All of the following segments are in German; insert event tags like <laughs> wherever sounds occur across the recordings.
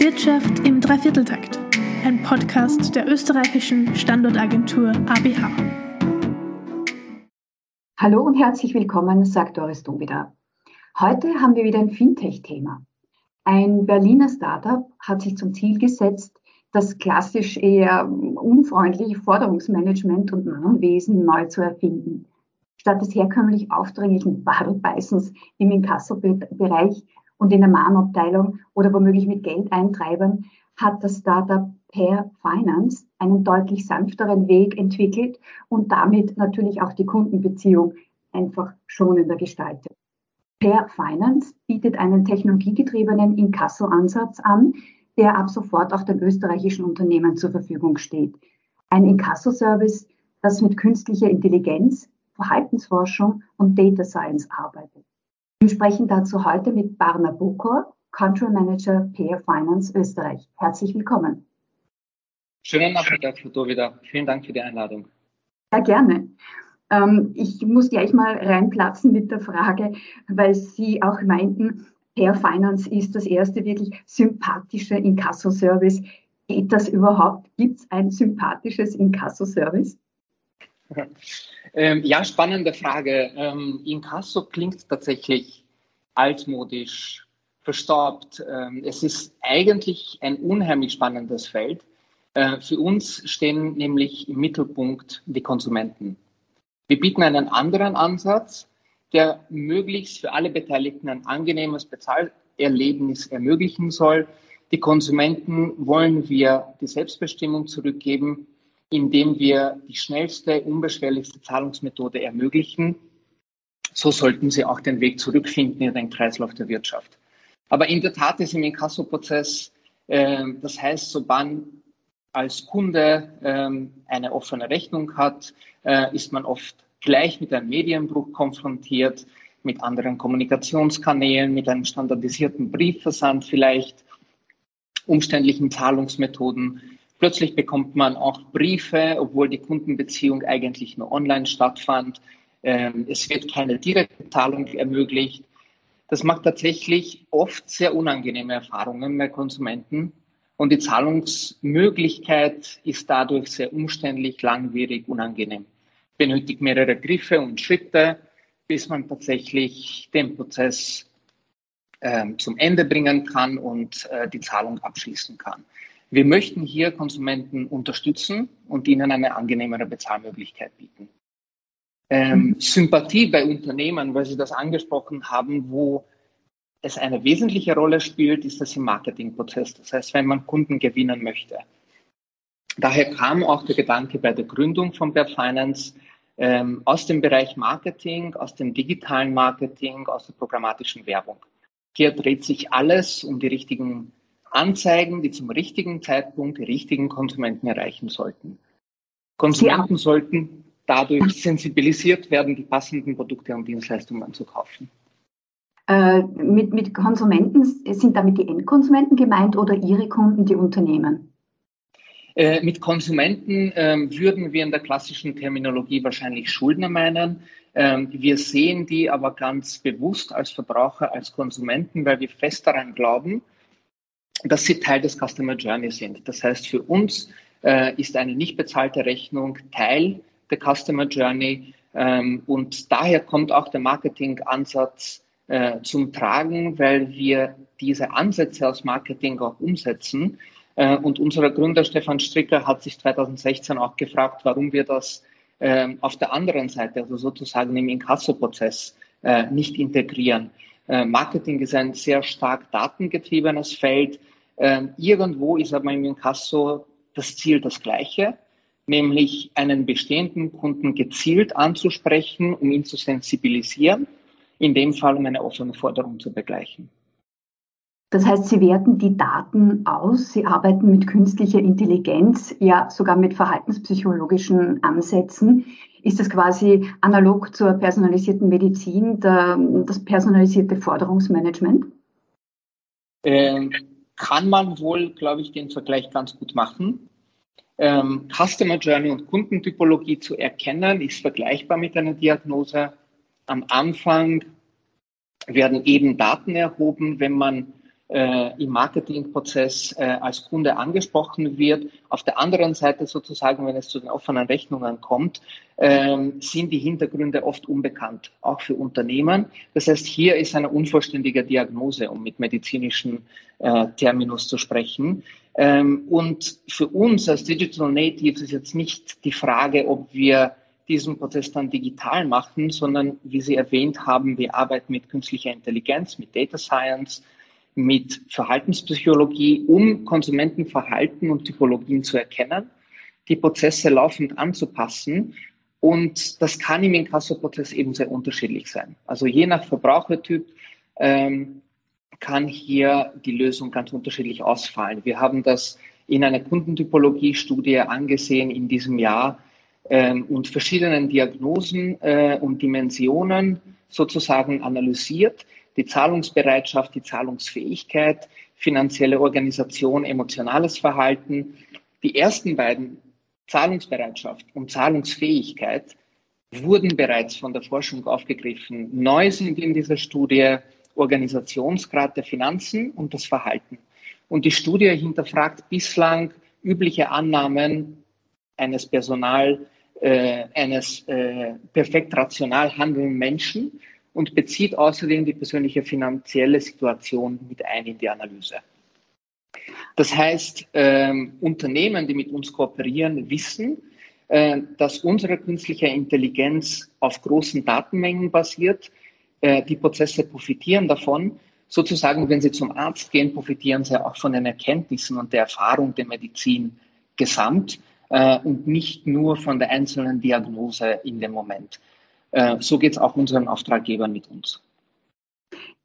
Wirtschaft im Dreivierteltakt, ein Podcast der österreichischen Standortagentur ABH. Hallo und herzlich willkommen, sagt Doris Dobida. Heute haben wir wieder ein Fintech-Thema. Ein Berliner Startup hat sich zum Ziel gesetzt, das klassisch eher unfreundliche Forderungsmanagement und Mahnwesen neu zu erfinden. Statt des herkömmlich aufdringlichen Badelbeißens im Inkasso-Bereich und in der Mahnabteilung oder womöglich mit Geldeintreibern hat das Startup Per Finance einen deutlich sanfteren Weg entwickelt und damit natürlich auch die Kundenbeziehung einfach schonender gestaltet. Per Finance bietet einen technologiegetriebenen Inkasso-Ansatz an, der ab sofort auch den österreichischen Unternehmen zur Verfügung steht. Ein Inkasso-Service, das mit künstlicher Intelligenz, Verhaltensforschung und Data Science arbeitet. Wir sprechen dazu heute mit Barna Bukor, Country Manager PR Finance Österreich. Herzlich willkommen. Schönen Nachmittag, Frau Dovida. Vielen Dank für die Einladung. Ja, gerne. Ähm, ich muss gleich mal reinplatzen mit der Frage, weil Sie auch meinten, PR Finance ist das erste wirklich sympathische Inkasso-Service. Geht das überhaupt? Gibt es ein sympathisches Inkasso-Service? Ähm, ja, spannende Frage. Ähm, Inkasso klingt tatsächlich altmodisch, verstaubt. Ähm, es ist eigentlich ein unheimlich spannendes Feld. Äh, für uns stehen nämlich im Mittelpunkt die Konsumenten. Wir bieten einen anderen Ansatz, der möglichst für alle Beteiligten ein angenehmes Bezahlerlebnis ermöglichen soll. Die Konsumenten wollen wir die Selbstbestimmung zurückgeben indem wir die schnellste, unbeschwerlichste Zahlungsmethode ermöglichen. So sollten sie auch den Weg zurückfinden in den Kreislauf der Wirtschaft. Aber in der Tat ist im Inkasso-Prozess, äh, das heißt, sobald als Kunde ähm, eine offene Rechnung hat, äh, ist man oft gleich mit einem Medienbruch konfrontiert, mit anderen Kommunikationskanälen, mit einem standardisierten Briefversand vielleicht, umständlichen Zahlungsmethoden. Plötzlich bekommt man auch Briefe, obwohl die Kundenbeziehung eigentlich nur online stattfand. Ähm, es wird keine direkte Zahlung ermöglicht. Das macht tatsächlich oft sehr unangenehme Erfahrungen bei Konsumenten. Und die Zahlungsmöglichkeit ist dadurch sehr umständlich, langwierig, unangenehm. Benötigt mehrere Griffe und Schritte, bis man tatsächlich den Prozess äh, zum Ende bringen kann und äh, die Zahlung abschließen kann. Wir möchten hier Konsumenten unterstützen und ihnen eine angenehmere Bezahlmöglichkeit bieten. Ähm, mhm. Sympathie bei Unternehmen, weil Sie das angesprochen haben, wo es eine wesentliche Rolle spielt, ist das im Marketingprozess. Das heißt, wenn man Kunden gewinnen möchte. Daher kam auch der Gedanke bei der Gründung von Bear Finance ähm, aus dem Bereich Marketing, aus dem digitalen Marketing, aus der programmatischen Werbung. Hier dreht sich alles um die richtigen Anzeigen, die zum richtigen Zeitpunkt die richtigen Konsumenten erreichen sollten. Konsumenten ja. sollten dadurch sensibilisiert werden, die passenden Produkte und Dienstleistungen zu kaufen. Äh, mit, mit Konsumenten sind damit die Endkonsumenten gemeint oder Ihre Kunden, die Unternehmen? Äh, mit Konsumenten äh, würden wir in der klassischen Terminologie wahrscheinlich Schuldner meinen. Ähm, wir sehen die aber ganz bewusst als Verbraucher, als Konsumenten, weil wir fest daran glauben, dass sie Teil des Customer Journey sind. Das heißt, für uns äh, ist eine nicht bezahlte Rechnung Teil der Customer Journey ähm, und daher kommt auch der Marketingansatz äh, zum Tragen, weil wir diese Ansätze aus Marketing auch umsetzen. Äh, und unser Gründer Stefan Stricker hat sich 2016 auch gefragt, warum wir das äh, auf der anderen Seite, also sozusagen im Inkasso-Prozess, äh, nicht integrieren. Äh, Marketing ist ein sehr stark datengetriebenes Feld. Ähm, irgendwo ist aber im Inkasso das Ziel das gleiche, nämlich einen bestehenden Kunden gezielt anzusprechen, um ihn zu sensibilisieren, in dem Fall um eine offene Forderung zu begleichen. Das heißt, Sie werten die Daten aus, Sie arbeiten mit künstlicher Intelligenz, ja sogar mit verhaltenspsychologischen Ansätzen. Ist das quasi analog zur personalisierten Medizin, der, das personalisierte Forderungsmanagement? Ähm, kann man wohl, glaube ich, den Vergleich ganz gut machen. Ähm, Customer Journey und Kundentypologie zu erkennen, ist vergleichbar mit einer Diagnose. Am Anfang werden eben Daten erhoben, wenn man äh, im Marketingprozess äh, als Kunde angesprochen wird. Auf der anderen Seite sozusagen, wenn es zu den offenen Rechnungen kommt, ähm, sind die Hintergründe oft unbekannt, auch für Unternehmen. Das heißt, hier ist eine unvollständige Diagnose, um mit medizinischen äh, Terminus zu sprechen. Ähm, und für uns als Digital Natives ist jetzt nicht die Frage, ob wir diesen Prozess dann digital machen, sondern wie Sie erwähnt haben, wir arbeiten mit künstlicher Intelligenz, mit Data Science, mit Verhaltenspsychologie, um Konsumentenverhalten und Typologien zu erkennen, die Prozesse laufend anzupassen. Und das kann im Inkasso-Prozess eben sehr unterschiedlich sein. Also je nach Verbrauchertyp ähm, kann hier die Lösung ganz unterschiedlich ausfallen. Wir haben das in einer Kundentypologie-Studie angesehen in diesem Jahr ähm, und verschiedenen Diagnosen äh, und Dimensionen sozusagen analysiert die Zahlungsbereitschaft, die Zahlungsfähigkeit, finanzielle Organisation, emotionales Verhalten. Die ersten beiden, Zahlungsbereitschaft und Zahlungsfähigkeit, wurden bereits von der Forschung aufgegriffen. Neu sind in dieser Studie Organisationsgrad der Finanzen und das Verhalten. Und die Studie hinterfragt bislang übliche Annahmen eines Personal, äh, eines äh, perfekt rational handelnden Menschen und bezieht außerdem die persönliche finanzielle Situation mit ein in die Analyse. Das heißt, ähm, Unternehmen, die mit uns kooperieren, wissen, äh, dass unsere künstliche Intelligenz auf großen Datenmengen basiert. Äh, die Prozesse profitieren davon. Sozusagen, wenn sie zum Arzt gehen, profitieren sie auch von den Erkenntnissen und der Erfahrung der Medizin gesamt äh, und nicht nur von der einzelnen Diagnose in dem Moment. Äh, so geht es auch unseren Auftraggebern mit uns.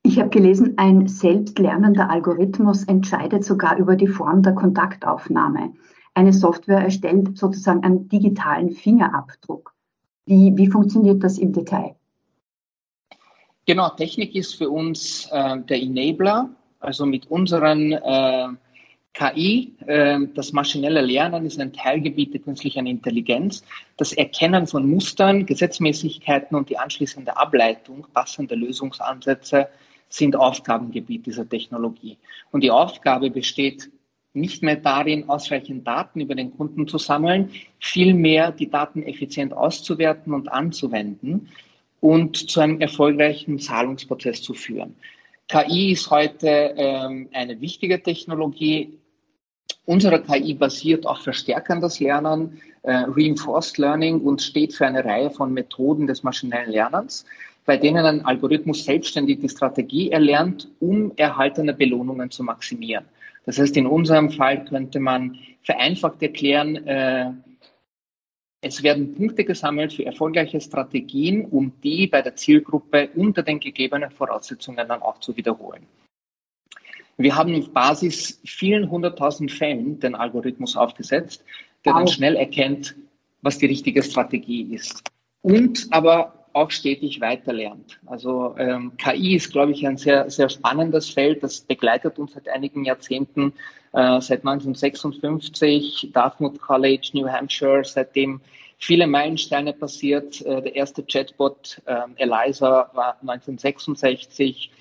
Ich habe gelesen, ein selbstlernender Algorithmus entscheidet sogar über die Form der Kontaktaufnahme. Eine Software erstellt sozusagen einen digitalen Fingerabdruck. Wie, wie funktioniert das im Detail? Genau, Technik ist für uns äh, der Enabler. Also mit unseren äh, KI, ähm, das maschinelle Lernen ist ein Teilgebiet der künstlichen Intelligenz. Das Erkennen von Mustern, Gesetzmäßigkeiten und die anschließende Ableitung passender Lösungsansätze sind Aufgabengebiet dieser Technologie. Und die Aufgabe besteht nicht mehr darin, ausreichend Daten über den Kunden zu sammeln, vielmehr die Daten effizient auszuwerten und anzuwenden und zu einem erfolgreichen Zahlungsprozess zu führen. KI ist heute ähm, eine wichtige Technologie, Unsere KI basiert auf verstärkendes Lernen, äh, Reinforced Learning und steht für eine Reihe von Methoden des maschinellen Lernens, bei denen ein Algorithmus selbstständig die Strategie erlernt, um erhaltene Belohnungen zu maximieren. Das heißt, in unserem Fall könnte man vereinfacht erklären, äh, es werden Punkte gesammelt für erfolgreiche Strategien, um die bei der Zielgruppe unter den gegebenen Voraussetzungen dann auch zu wiederholen. Wir haben auf Basis vielen hunderttausend Fällen den Algorithmus aufgesetzt, der dann schnell erkennt, was die richtige Strategie ist. Und aber auch stetig weiterlernt. Also ähm, KI ist, glaube ich, ein sehr, sehr spannendes Feld. Das begleitet uns seit einigen Jahrzehnten, äh, seit 1956, Dartmouth College, New Hampshire, seitdem viele Meilensteine passiert. Äh, der erste Chatbot äh, Eliza war 1966.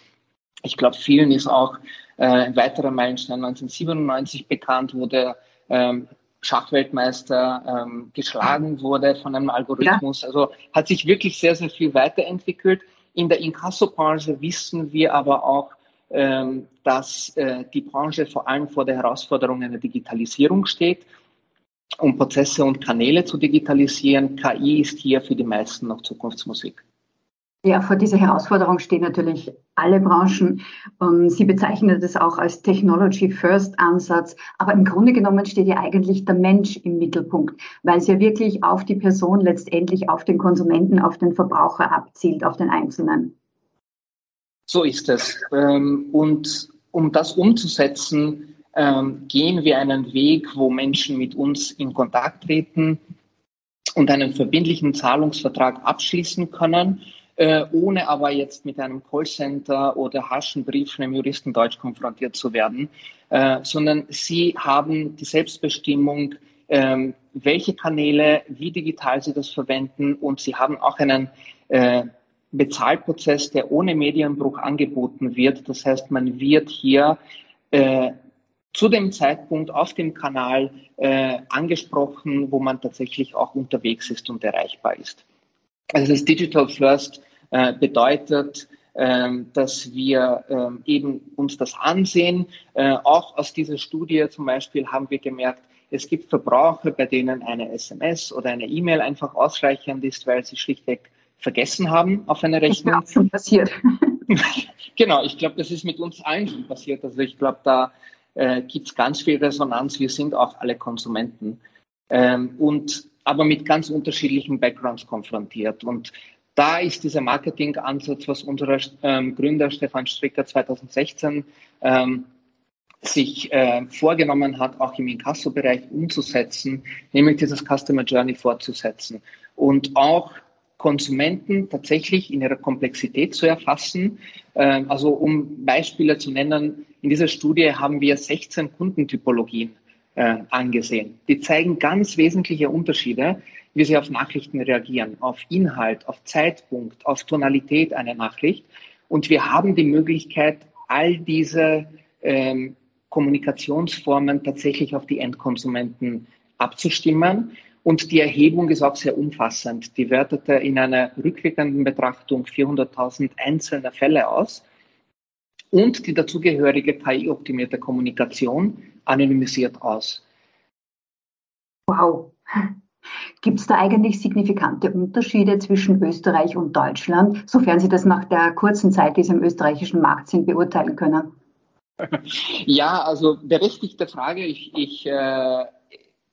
Ich glaube, vielen ist auch äh, ein weiterer Meilenstein 1997 bekannt, wo der ähm, Schachweltmeister ähm, geschlagen wurde von einem Algorithmus. Ja. Also hat sich wirklich sehr, sehr viel weiterentwickelt. In der Inkasso-Branche wissen wir aber auch, ähm, dass äh, die Branche vor allem vor der Herausforderung einer Digitalisierung steht. Um Prozesse und Kanäle zu digitalisieren, KI ist hier für die meisten noch Zukunftsmusik. Ja, vor dieser Herausforderung stehen natürlich alle Branchen. Und Sie bezeichnen das auch als Technology First Ansatz. Aber im Grunde genommen steht ja eigentlich der Mensch im Mittelpunkt, weil es ja wirklich auf die Person letztendlich, auf den Konsumenten, auf den Verbraucher abzielt, auf den Einzelnen. So ist es. Ähm, und um das umzusetzen, ähm, gehen wir einen Weg, wo Menschen mit uns in Kontakt treten und einen verbindlichen Zahlungsvertrag abschließen können äh, ohne aber jetzt mit einem Callcenter oder harschen Brief von einem Juristendeutsch konfrontiert zu werden, äh, sondern sie haben die Selbstbestimmung, äh, welche Kanäle, wie digital sie das verwenden und sie haben auch einen äh, Bezahlprozess, der ohne Medienbruch angeboten wird. Das heißt, man wird hier äh, zu dem Zeitpunkt auf dem Kanal äh, angesprochen, wo man tatsächlich auch unterwegs ist und erreichbar ist. Also das Digital First äh, bedeutet, ähm, dass wir ähm, eben uns das ansehen. Äh, auch aus dieser Studie zum Beispiel haben wir gemerkt, es gibt Verbraucher, bei denen eine SMS oder eine E-Mail einfach ausreichend ist, weil sie schlichtweg vergessen haben auf eine Rechnung. Das ist schon passiert. <laughs> genau, ich glaube, das ist mit uns allen schon passiert. Also ich glaube, da äh, gibt es ganz viel Resonanz. Wir sind auch alle Konsumenten. Ähm, und aber mit ganz unterschiedlichen Backgrounds konfrontiert. Und da ist dieser Marketingansatz, was unser ähm, Gründer Stefan Stricker 2016 ähm, sich äh, vorgenommen hat, auch im Inkasso-Bereich umzusetzen, nämlich dieses Customer Journey fortzusetzen und auch Konsumenten tatsächlich in ihrer Komplexität zu erfassen. Äh, also um Beispiele zu nennen, in dieser Studie haben wir 16 Kundentypologien äh, angesehen. Die zeigen ganz wesentliche Unterschiede, wie sie auf Nachrichten reagieren, auf Inhalt, auf Zeitpunkt, auf Tonalität einer Nachricht. Und wir haben die Möglichkeit, all diese ähm, Kommunikationsformen tatsächlich auf die Endkonsumenten abzustimmen. Und die Erhebung ist auch sehr umfassend. Die wertete in einer rückwirkenden Betrachtung 400.000 einzelne Fälle aus und die dazugehörige KI-optimierte Kommunikation anonymisiert aus. Wow. Gibt es da eigentlich signifikante Unterschiede zwischen Österreich und Deutschland, sofern Sie das nach der kurzen Zeit, die Sie im österreichischen Markt sind, beurteilen können? <laughs> Ja, also berechtigte Frage. Ich, ich äh,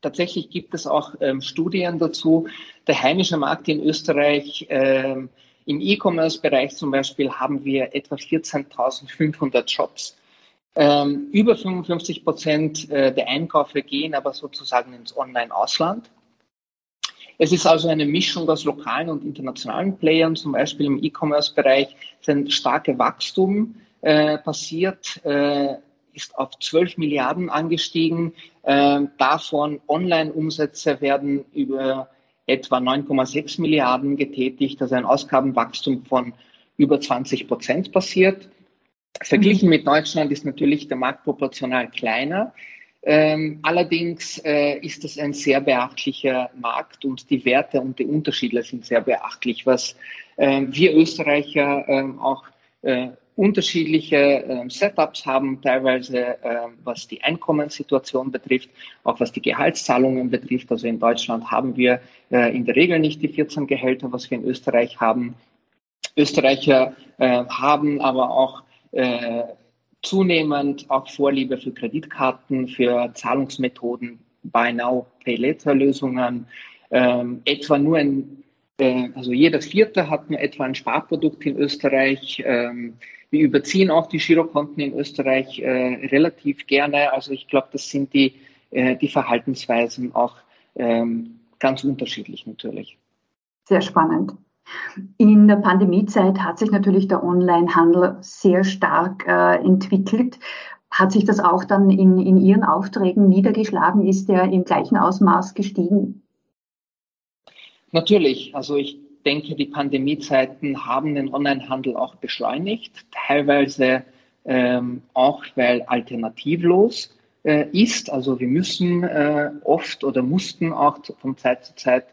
tatsächlich gibt es auch ähm, Studien dazu. Der heimische Markt in Österreich ähm, im E-Commerce-Bereich zum Beispiel haben wir etwa 14.500 Shops. Ähm, über 55 Prozent äh, der Einkäufe gehen aber sozusagen ins Online-Ausland. Es ist also eine Mischung aus lokalen und internationalen Playern, zum Beispiel im E-Commerce-Bereich ist ein starkes Wachstum äh, passiert, äh, ist auf 12 Milliarden angestiegen. Äh, davon Online-Umsätze werden über etwa 9,6 Milliarden getätigt, also ein Ausgabenwachstum von über 20 Prozent passiert. Verglichen mit Deutschland ist natürlich der Markt proportional kleiner. Ähm, allerdings äh, ist es ein sehr beachtlicher Markt und die Werte und die Unterschiede sind sehr beachtlich, was äh, wir Österreicher äh, auch unterschiedliche äh, Setups haben, teilweise äh, was die Einkommenssituation betrifft, auch was die Gehaltszahlungen betrifft. Also in Deutschland haben wir äh, in der Regel nicht die 14 Gehälter, was wir in Österreich haben. Österreicher äh, haben aber auch äh, zunehmend auch Vorliebe für Kreditkarten, für Zahlungsmethoden, Buy Now, Pay Later Lösungen, ähm, etwa nur ein äh, also jeder Vierte hat nur etwa ein Sparprodukt in Österreich. Ähm, wir überziehen auch die Girokonten in Österreich äh, relativ gerne. Also ich glaube, das sind die, äh, die Verhaltensweisen auch ähm, ganz unterschiedlich natürlich. Sehr spannend. In der Pandemiezeit hat sich natürlich der Onlinehandel sehr stark äh, entwickelt. Hat sich das auch dann in, in Ihren Aufträgen niedergeschlagen? Ist der im gleichen Ausmaß gestiegen? Natürlich. Also ich denke, die Pandemiezeiten haben den Onlinehandel auch beschleunigt, teilweise ähm, auch, weil alternativlos äh, ist. Also wir müssen äh, oft oder mussten auch von Zeit zu Zeit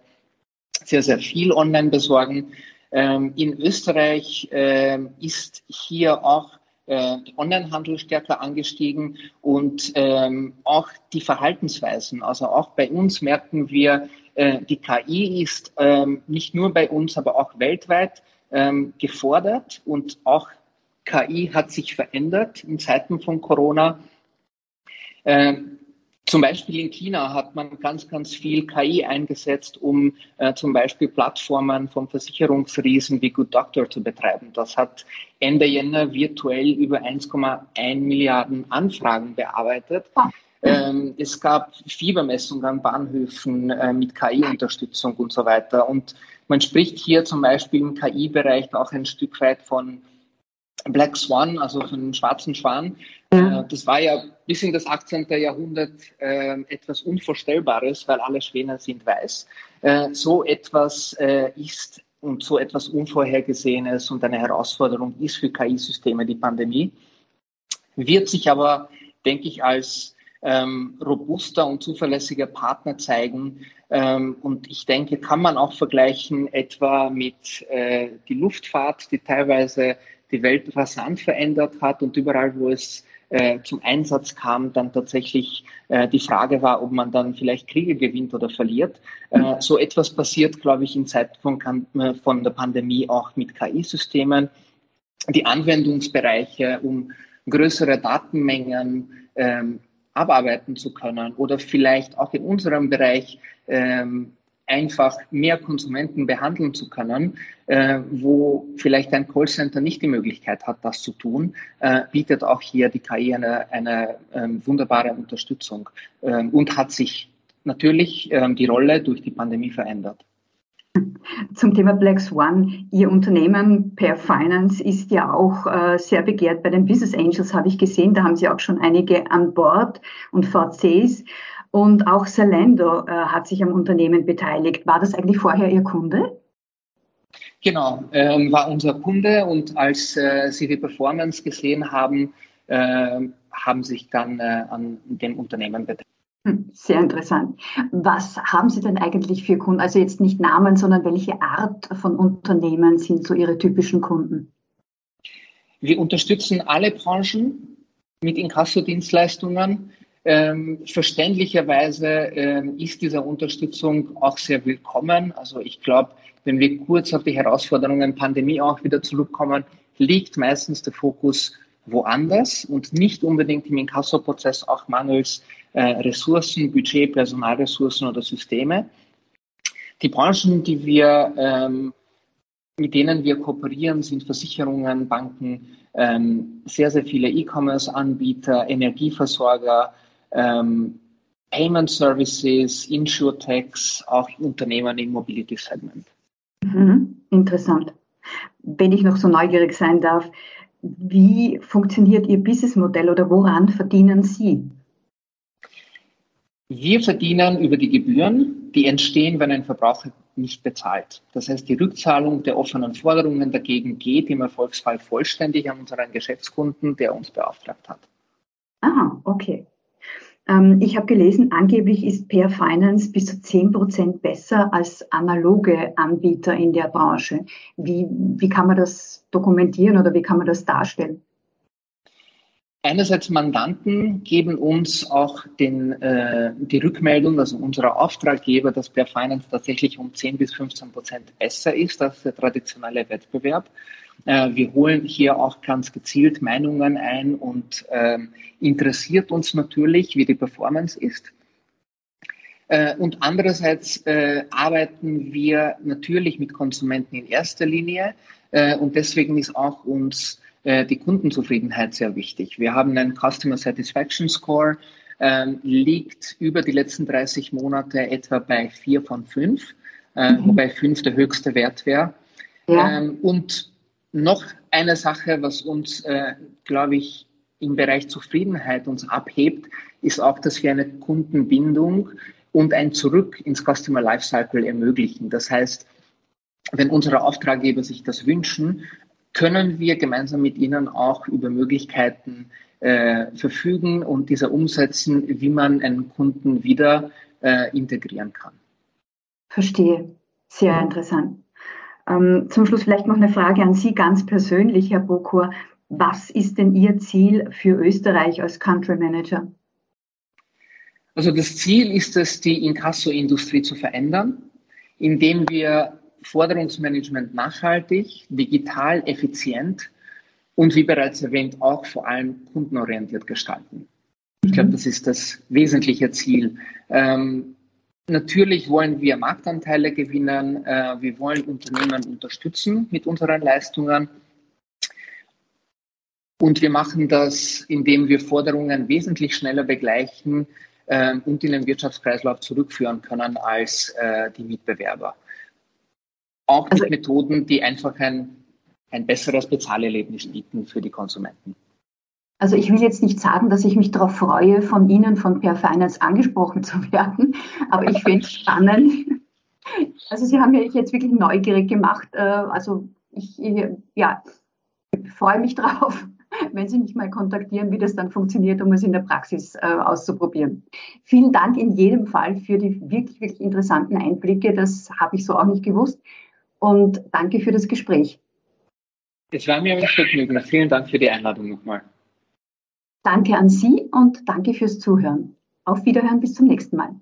sehr, sehr viel online besorgen. Ähm, in Österreich äh, ist hier auch äh, Onlinehandel stärker angestiegen und ähm, auch die Verhaltensweisen. Also auch bei uns merken wir, die KI ist ähm, nicht nur bei uns, aber auch weltweit ähm, gefordert und auch KI hat sich verändert in Zeiten von Corona. Ähm, zum Beispiel in China hat man ganz, ganz viel KI eingesetzt, um äh, zum Beispiel Plattformen von Versicherungsriesen wie Good Doctor zu betreiben. Das hat Ende Jänner virtuell über 1,1 Milliarden Anfragen bearbeitet. Ähm, es gab Fiebermessungen an Bahnhöfen äh, mit KI-Unterstützung und so weiter. Und man spricht hier zum Beispiel im KI-Bereich auch ein Stück weit von Black Swan, also von dem schwarzen Schwan. Ja. Äh, das war ja bis in das 18. Jahrhundert äh, etwas Unvorstellbares, weil alle Schwäne sind weiß. Äh, so etwas äh, ist und so etwas Unvorhergesehenes und eine Herausforderung ist für KI-Systeme die Pandemie, wird sich aber denke ich, als ähm, robuster und zuverlässiger Partner zeigen. Ähm, und ich denke, kann man auch vergleichen etwa mit äh, die Luftfahrt, die teilweise die Welt rasant verändert hat und überall, wo es äh, zum Einsatz kam, dann tatsächlich äh, die Frage war, ob man dann vielleicht Kriege gewinnt oder verliert. Äh, so etwas passiert, glaube ich, in Zeiten von, der Pandemie auch mit KI-Systemen. Die Anwendungsbereiche, um größere Datenmengen ähm, abarbeiten zu können oder vielleicht auch in unserem Bereich ähm, einfach mehr Konsumenten behandeln zu können, äh, wo vielleicht ein Callcenter nicht die Möglichkeit hat, das zu tun, äh, bietet auch hier die KI eine, eine ähm, wunderbare Unterstützung ähm, und hat sich natürlich ähm, die Rolle durch die Pandemie verändert. Zum Thema Black Swan. Ihr Unternehmen Per Finance ist ja auch äh, sehr begehrt bei den Business Angels, habe ich gesehen. Da haben Sie auch schon einige an Bord und VCs. Und auch Zalando äh, hat sich am Unternehmen beteiligt. War das eigentlich vorher Ihr Kunde? Genau, ähm, war unser Kunde und als äh, sie die Performance gesehen haben, äh, haben sich dann äh, an dem Unternehmen beteiligt. Hm, sehr interessant. Was haben Sie denn eigentlich für Kunden? Also jetzt nicht Namen, sondern welche Art von Unternehmen sind so Ihre typischen Kunden? Wir unterstützen alle Branchen mit Inkasso-Dienstleistungen. Ähm, verständlicherweise ähm, ist diese Unterstützung auch sehr willkommen. Also ich glaube, wenn wir kurz auf die Herausforderungen Pandemie auch wieder zurückkommen, liegt meistens der Fokus woanders und nicht unbedingt im Inkasso-Prozess auch mangels äh, Ressourcen, Budget, Personalressourcen oder Systeme. Die Branchen, die wir, ähm, mit denen wir kooperieren, sind Versicherungen, Banken, ähm, sehr, sehr viele E-Commerce-Anbieter, Energieversorger, ähm, Payment Services, Insurtechs, auch Unternehmen im Mobility Segment. Mhm, interessant. Wenn ich noch so neugierig sein darf, wie funktioniert Ihr Businessmodell oder woran verdienen Sie? Wir verdienen über die Gebühren, die entstehen, wenn ein Verbraucher nicht bezahlt. Das heißt, die Rückzahlung der offenen Forderungen dagegen geht im Erfolgsfall vollständig an unseren Geschäftskunden, der uns beauftragt hat. Ah, okay. Ähm, ich habe gelesen, angeblich ist Pair Finance bis zu 10 Prozent besser als analoge Anbieter in der Branche. Wie, wie kann man das dokumentieren oder wie kann man das darstellen? Einerseits Mandanten geben uns auch den, äh, die Rückmeldung, also unserer Auftraggeber, dass Pair Finance tatsächlich um 10 bis 15 Prozent besser ist als der traditionelle Wettbewerb. Äh, wir holen hier auch ganz gezielt Meinungen ein und ähm, interessiert uns natürlich, wie die Performance ist. Äh, und andererseits äh, arbeiten wir natürlich mit Konsumenten in erster Linie und deswegen ist auch uns die Kundenzufriedenheit sehr wichtig. Wir haben einen Customer Satisfaction Score, ähm, liegt über die letzten 30 Monate etwa bei 4 von 5, mhm. wobei 5 der höchste Wert wäre. Ja. Ähm, und noch eine Sache, was uns, äh, glaube ich, im Bereich Zufriedenheit uns abhebt, ist auch, dass wir eine Kundenbindung und ein Zurück ins Customer Lifecycle ermöglichen. Das heißt, wenn unsere Auftraggeber sich das wünschen, können wir gemeinsam mit ihnen auch über Möglichkeiten äh, verfügen und diese umsetzen, wie man einen Kunden wieder äh, integrieren kann. Verstehe. Sehr interessant. Ähm, zum Schluss vielleicht noch eine Frage an Sie ganz persönlich, Herr Bokur. Was ist denn Ihr Ziel für Österreich als Country Manager? Also das Ziel ist es, die Inkasso-Industrie zu verändern, indem wir Forderungsmanagement nachhaltig, digital, effizient und wie bereits erwähnt auch vor allem kundenorientiert gestalten. Ich glaube, mhm. das ist das wesentliche Ziel. Ähm, Natürlich wollen wir Marktanteile gewinnen. Äh, wir wollen Unternehmen unterstützen mit unseren Leistungen. Und wir machen das, indem wir Forderungen wesentlich schneller begleichen äh, und in den Wirtschaftskreislauf zurückführen können als äh, die Mitbewerber. Auch mit also, Methoden, die einfach ein, ein besseres Bezahlerlebnis bieten für die Konsumenten. Also ich will jetzt nicht sagen, dass ich mich darauf freue, von Ihnen, von Per Finance angesprochen zu werden, aber ich finde es <laughs> spannend. Also Sie haben mich jetzt wirklich neugierig gemacht. Äh, also ich ja, freue mich drauf, <laughs> wenn Sie mich mal kontaktieren, wie das dann funktioniert, um es in der Praxis äh, auszuprobieren. Vielen Dank in jedem Fall für die wirklich, wirklich interessanten Einblicke. Das habe ich so auch nicht gewusst. Und danke für das Gespräch. Es war mir ein Vergnügen. Vielen Dank für die Einladung nochmal. Danke an Sie und danke fürs Zuhören. Auf Wiederhören, bis zum nächsten Mal.